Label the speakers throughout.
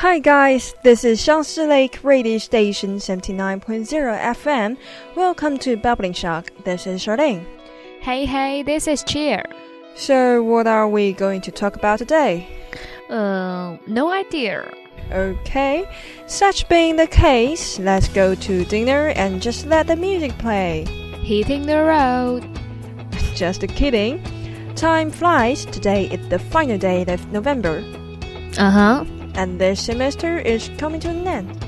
Speaker 1: Hi guys, this is Xiangsi Lake Radio Station 79.0 FM. Welcome to Bubbling Shock. This is Charlene.
Speaker 2: Hey, hey, this is Cheer.
Speaker 1: So, what are we going to talk about today?
Speaker 2: Uh, no idea.
Speaker 1: Okay, such being the case, let's go to dinner and just let the music play.
Speaker 2: Hitting the road.
Speaker 1: Just kidding. Time flies. Today is the final day of November.
Speaker 2: Uh huh
Speaker 1: and this semester is coming to an end.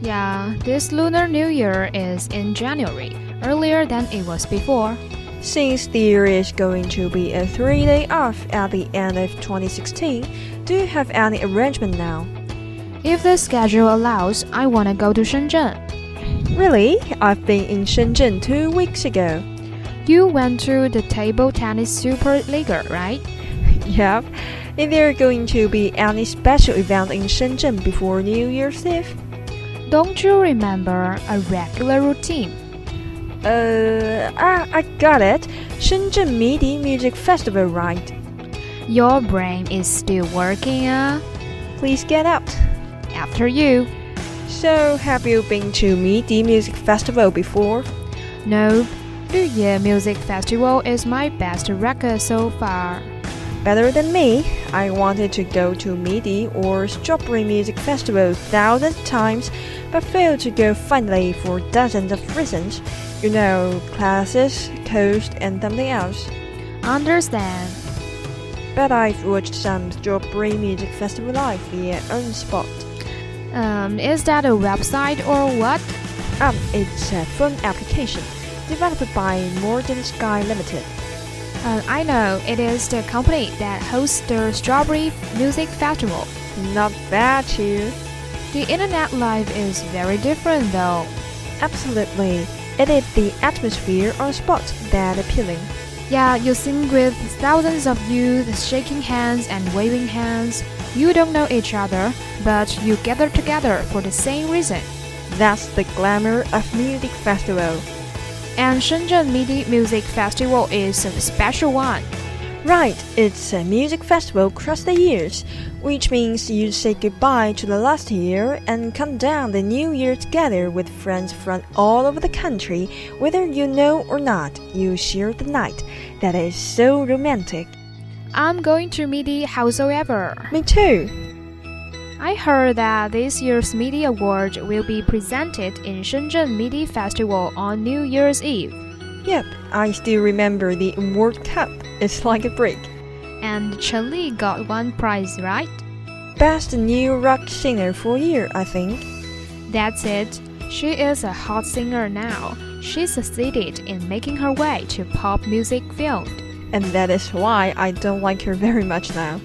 Speaker 2: Yeah, this Lunar New Year is in January, earlier than it was before.
Speaker 1: Since the year is going to be a three day off at the end of 2016, do you have any arrangement now?
Speaker 2: If the schedule allows, I want to go to Shenzhen.
Speaker 1: Really? I've been in Shenzhen two weeks ago.
Speaker 2: You went to the table tennis Super League, right?
Speaker 1: yep. Is there going to be any special event in Shenzhen before New Year's Eve?
Speaker 2: Don't you remember a regular routine?
Speaker 1: Uh, ah, I got it. Shenzhen Midi Music Festival, right?
Speaker 2: Your brain is still working, uh?
Speaker 1: Please get out.
Speaker 2: After you.
Speaker 1: So, have you been to Midi Music Festival before?
Speaker 2: No. Luye Music Festival is my best record so far
Speaker 1: better than me. I wanted to go to MIDI or Strawberry Music Festival thousands of times, but failed to go finally for dozens of reasons. You know, classes, cost, and something else.
Speaker 2: Understand.
Speaker 1: But I've watched some Strawberry Music Festival live via own spot.
Speaker 2: Um, is that a website or what?
Speaker 1: Um, it's a phone application developed by Modern Sky Limited.
Speaker 2: Uh, I know it is the company that hosts the Strawberry Music Festival.
Speaker 1: Not bad, too.
Speaker 2: The internet life is very different, though.
Speaker 1: Absolutely. It is the atmosphere on spot that appealing.
Speaker 2: Yeah, you sing with thousands of youth shaking hands and waving hands. You don't know each other, but you gather together for the same reason.
Speaker 1: That's the glamour of music festival
Speaker 2: and Shenzhen MIDI Music Festival is a special one.
Speaker 1: Right, it's a music festival across the years, which means you say goodbye to the last year and come down the new year together with friends from all over the country, whether you know or not. You share the night. That is so romantic.
Speaker 2: I'm going to MIDI howsoever.
Speaker 1: Me too.
Speaker 2: I heard that this year's MIDI Award will be presented in Shenzhen MIDI Festival on New Year's Eve.
Speaker 1: Yep, I still remember the award cup. It's like a break.
Speaker 2: And Chen Li got one prize, right?
Speaker 1: Best New Rock Singer for a year, I think.
Speaker 2: That's it. She is a hot singer now. She succeeded in making her way to pop music field.
Speaker 1: And that is why I don't like her very much now.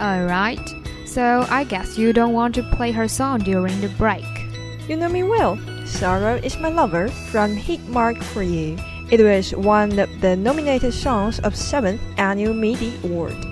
Speaker 2: Alright. So I guess you don't want to play her song during the break.
Speaker 1: You know me well. Sorrow is My Lover from Hit Mark for You. It was one of the nominated songs of 7th Annual MIDI Award.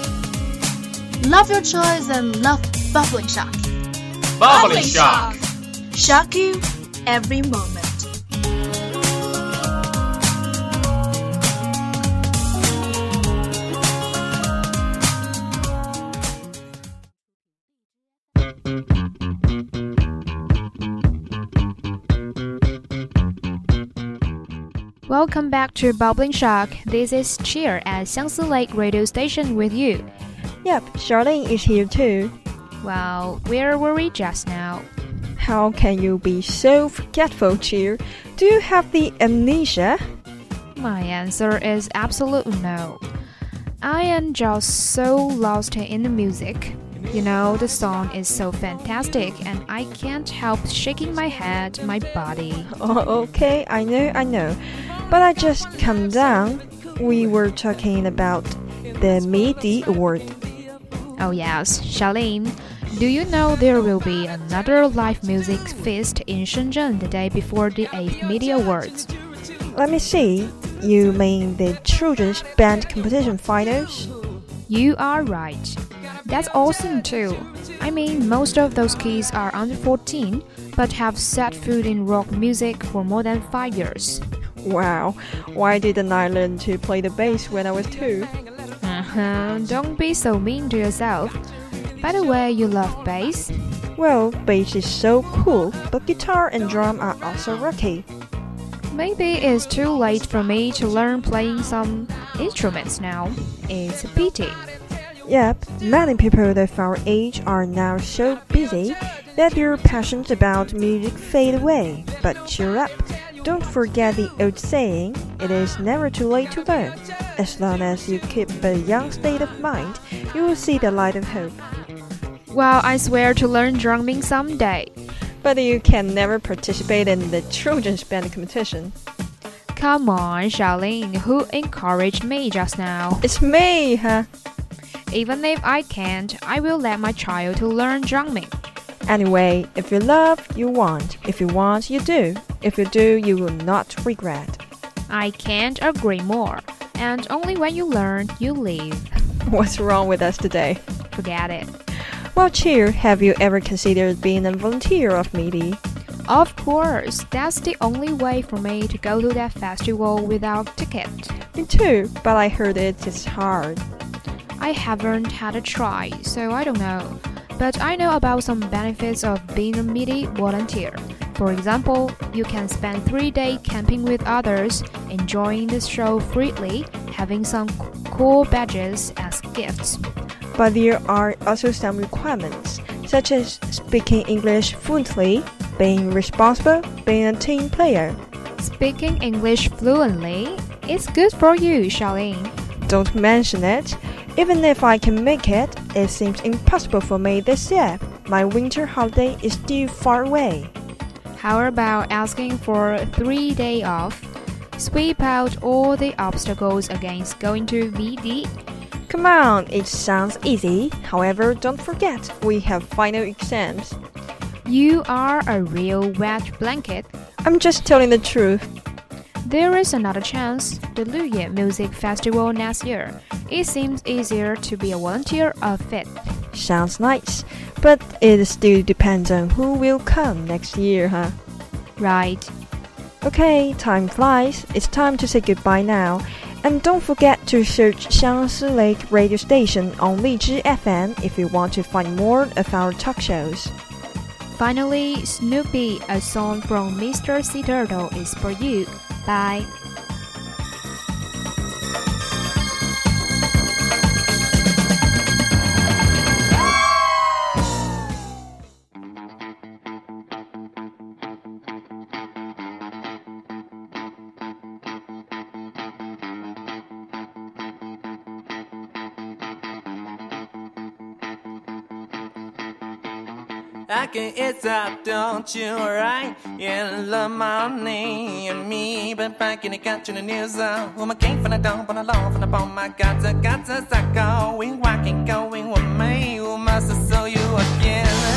Speaker 3: Love your choice and love bubbling shock.
Speaker 4: Bubbling shock.
Speaker 3: Shock you every moment.
Speaker 2: Welcome back to Bubbling Shock. This is Cheer at Xiangsi Lake Radio Station with you.
Speaker 1: Yep, Charlene is here too.
Speaker 2: Well, where were we just now?
Speaker 1: How can you be so forgetful, Cheer? Do you have the amnesia?
Speaker 2: My answer is absolutely no. I am just so lost in the music. You know, the song is so fantastic, and I can't help shaking my head, my body.
Speaker 1: Oh, okay, I know, I know. But I just calm down. We were talking about the MIDI award.
Speaker 2: Oh, yes, Charlene. Do you know there will be another live music feast in Shenzhen the day before the 8th MIDI Awards?
Speaker 1: Let me see. You mean the children's band competition finals?
Speaker 2: You are right. That's awesome too. I mean, most of those kids are under 14 but have set foot in rock music for more than 5 years.
Speaker 1: Wow, why didn't I learn to play the bass when I was
Speaker 2: 2? Don't be so mean to yourself. By the way, you love bass?
Speaker 1: Well, bass is so cool, but guitar and drum are also rocky.
Speaker 2: Maybe it's too late for me to learn playing some instruments now. It's a pity.
Speaker 1: Yep, many people of our age are now so busy that their passions about music fade away. But cheer up! Don't forget the old saying it is never too late to learn. As long as you keep a young state of mind, you will see the light of hope.
Speaker 2: Well, I swear to learn drumming someday.
Speaker 1: But you can never participate in the children's band competition.
Speaker 2: Come on, Charlene, who encouraged me just now?
Speaker 1: It's me, huh?
Speaker 2: Even if I can't, I will let my child to learn drumming.
Speaker 1: Anyway, if you love, you want. If you want, you do. If you do, you will not regret.
Speaker 2: I can't agree more. And only when you learn, you live.
Speaker 1: What's wrong with us today?
Speaker 2: Forget it.
Speaker 1: Well, cheer, have you ever considered being a volunteer of MIDI?
Speaker 2: Of course, that's the only way for me to go to that festival without ticket.
Speaker 1: Me too, but I heard it is hard.
Speaker 2: I haven't had a try, so I don't know. But I know about some benefits of being a MIDI volunteer. For example, you can spend three days camping with others, enjoying the show freely, having some cool badges as gifts.
Speaker 1: But there are also some requirements, such as speaking English fluently, being responsible, being a team player.
Speaker 2: Speaking English fluently is good for you, Charlene.
Speaker 1: Don't mention it. Even if I can make it, it seems impossible for me this year. My winter holiday is still far away.
Speaker 2: How about asking for a three day off? Sweep out all the obstacles against going to MIDI.
Speaker 1: Come on, it sounds easy. However, don't forget, we have final exams.
Speaker 2: You are a real wet blanket.
Speaker 1: I'm just telling the truth.
Speaker 2: There is another chance the Luye Music Festival next year. It seems easier to be a volunteer of it.
Speaker 1: Sounds nice, but it still depends on who will come next year, huh?
Speaker 2: Right.
Speaker 1: Okay, time flies. It's time to say goodbye now. And don't forget to search Xiangsi Lake radio station on Lizhi FM if you want to find more of our talk shows.
Speaker 2: Finally, Snoopy, a song from Mr. Sea Turtle, is for you. Bye.
Speaker 5: I can it's up, don't you, right? Yeah, love my name and me, but back in the country, the news, uh, woman came from the dump on the lawn, from the bone, my God, I got to start going, walking, going with me, who must have saw you again?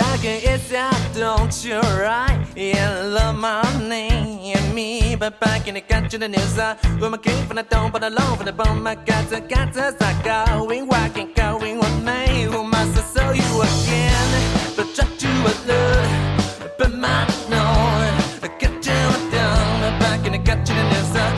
Speaker 5: I can it's out, don't you right? Yeah, love money and me, but back in the country, the news where my king from the dome, but alone from the bone, my got to got to start going, walking, going with me. Who must have saw you again? But try to alert, but my no, I get you down, back in the country, the news uh,